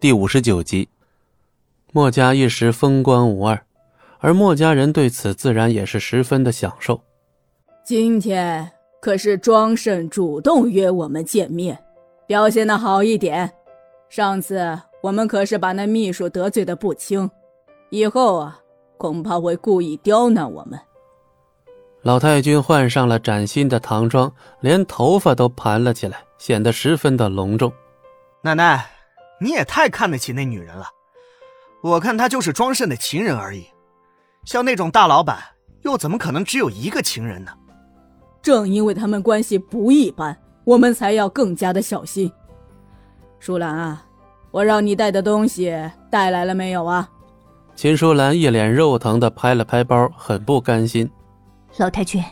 第五十九集，墨家一时风光无二，而墨家人对此自然也是十分的享受。今天可是庄慎主动约我们见面，表现的好一点。上次我们可是把那秘书得罪的不轻，以后啊，恐怕会故意刁难我们。老太君换上了崭新的唐装，连头发都盘了起来，显得十分的隆重。奶奶，你也太看得起那女人了。我看她就是庄慎的情人而已。像那种大老板，又怎么可能只有一个情人呢？正因为他们关系不一般，我们才要更加的小心。舒兰啊，我让你带的东西带来了没有啊？秦舒兰一脸肉疼的拍了拍包，很不甘心。老太君，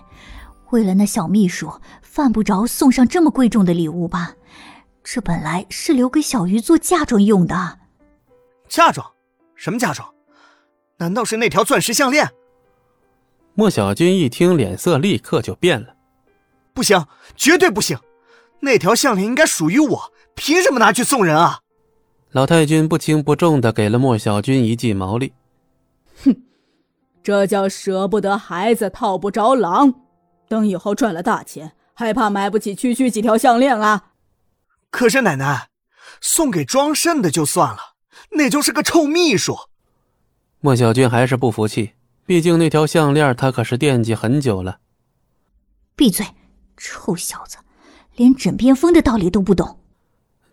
为了那小秘书，犯不着送上这么贵重的礼物吧？这本来是留给小鱼做嫁妆用的。嫁妆？什么嫁妆？难道是那条钻石项链？莫小军一听，脸色立刻就变了。不行，绝对不行！那条项链应该属于我，凭什么拿去送人啊？老太君不轻不重的给了莫小军一记毛利。哼。这叫舍不得孩子套不着狼，等以后赚了大钱，还怕买不起区区几条项链啊？可是奶奶，送给庄慎的就算了，那就是个臭秘书。莫小军还是不服气，毕竟那条项链他可是惦记很久了。闭嘴，臭小子，连枕边风的道理都不懂。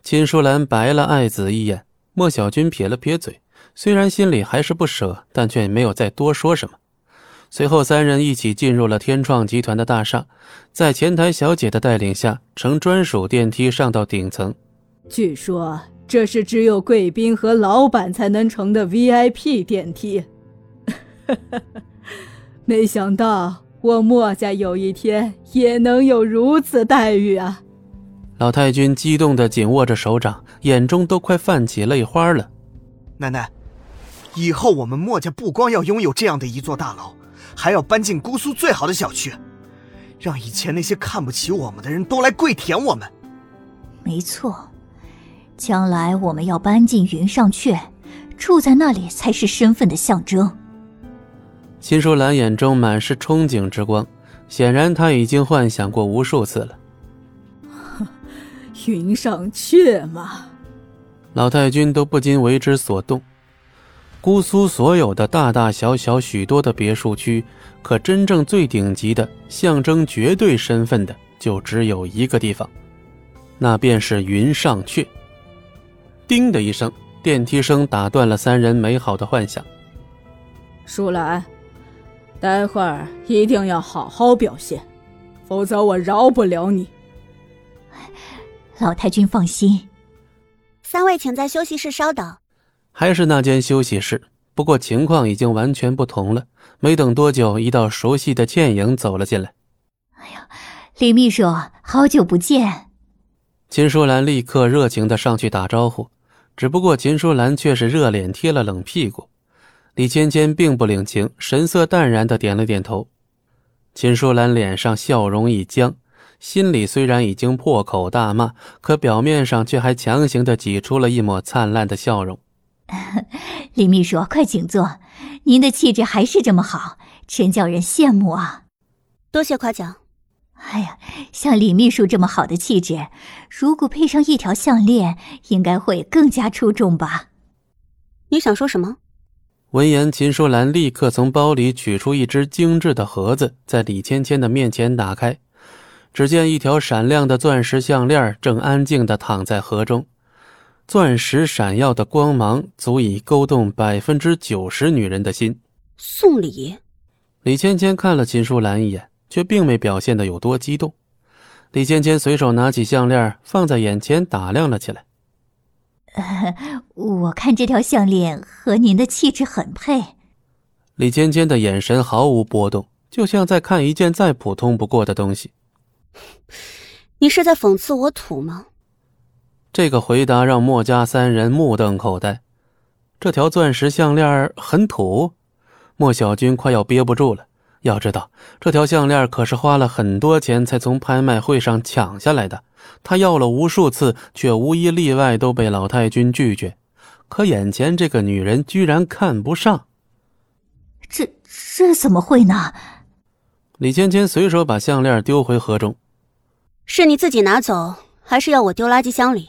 金淑兰白了爱子一眼，莫小军撇了撇嘴。虽然心里还是不舍，但却没有再多说什么。随后，三人一起进入了天创集团的大厦，在前台小姐的带领下，乘专属电梯上到顶层。据说这是只有贵宾和老板才能乘的 VIP 电梯。没想到我墨家有一天也能有如此待遇啊！老太君激动的紧握着手掌，眼中都快泛起泪花了。奶奶。以后我们墨家不光要拥有这样的一座大楼，还要搬进姑苏最好的小区，让以前那些看不起我们的人都来跪舔我们。没错，将来我们要搬进云上阙，住在那里才是身份的象征。秦舒兰眼中满是憧憬之光，显然她已经幻想过无数次了。云上阙嘛，老太君都不禁为之所动。姑苏所有的大大小小许多的别墅区，可真正最顶级的、象征绝对身份的，就只有一个地方，那便是云上阙。叮的一声，电梯声打断了三人美好的幻想。舒兰，待会儿一定要好好表现，否则我饶不了你。老太君放心，三位请在休息室稍等。还是那间休息室，不过情况已经完全不同了。没等多久，一道熟悉的倩影走了进来。哎呀，李秘书，好久不见！秦淑兰立刻热情的上去打招呼，只不过秦淑兰却是热脸贴了冷屁股。李芊芊并不领情，神色淡然的点了点头。秦淑兰脸上笑容一僵，心里虽然已经破口大骂，可表面上却还强行的挤出了一抹灿烂的笑容。李秘书，快请坐。您的气质还是这么好，真叫人羡慕啊！多谢夸奖。哎呀，像李秘书这么好的气质，如果配上一条项链，应该会更加出众吧？你想说什么？闻言，秦淑兰立刻从包里取出一只精致的盒子，在李芊芊的面前打开。只见一条闪亮的钻石项链正安静的躺在盒中。钻石闪耀的光芒足以勾动百分之九十女人的心。送礼，李芊芊看了秦淑兰一眼，却并没表现的有多激动。李芊芊随手拿起项链放在眼前打量了起来。我看这条项链和您的气质很配。李芊芊的眼神毫无波动，就像在看一件再普通不过的东西。你是在讽刺我土吗？这个回答让墨家三人目瞪口呆。这条钻石项链很土莫小军快要憋不住了。要知道这条项链可是花了很多钱才从拍卖会上抢下来的。他要了无数次却无一例外都被老太君拒绝。可眼前这个女人居然看不上。这这怎么会呢？李芊芊随手把项链丢回河中。是你自己拿走还是要我丢垃圾箱里？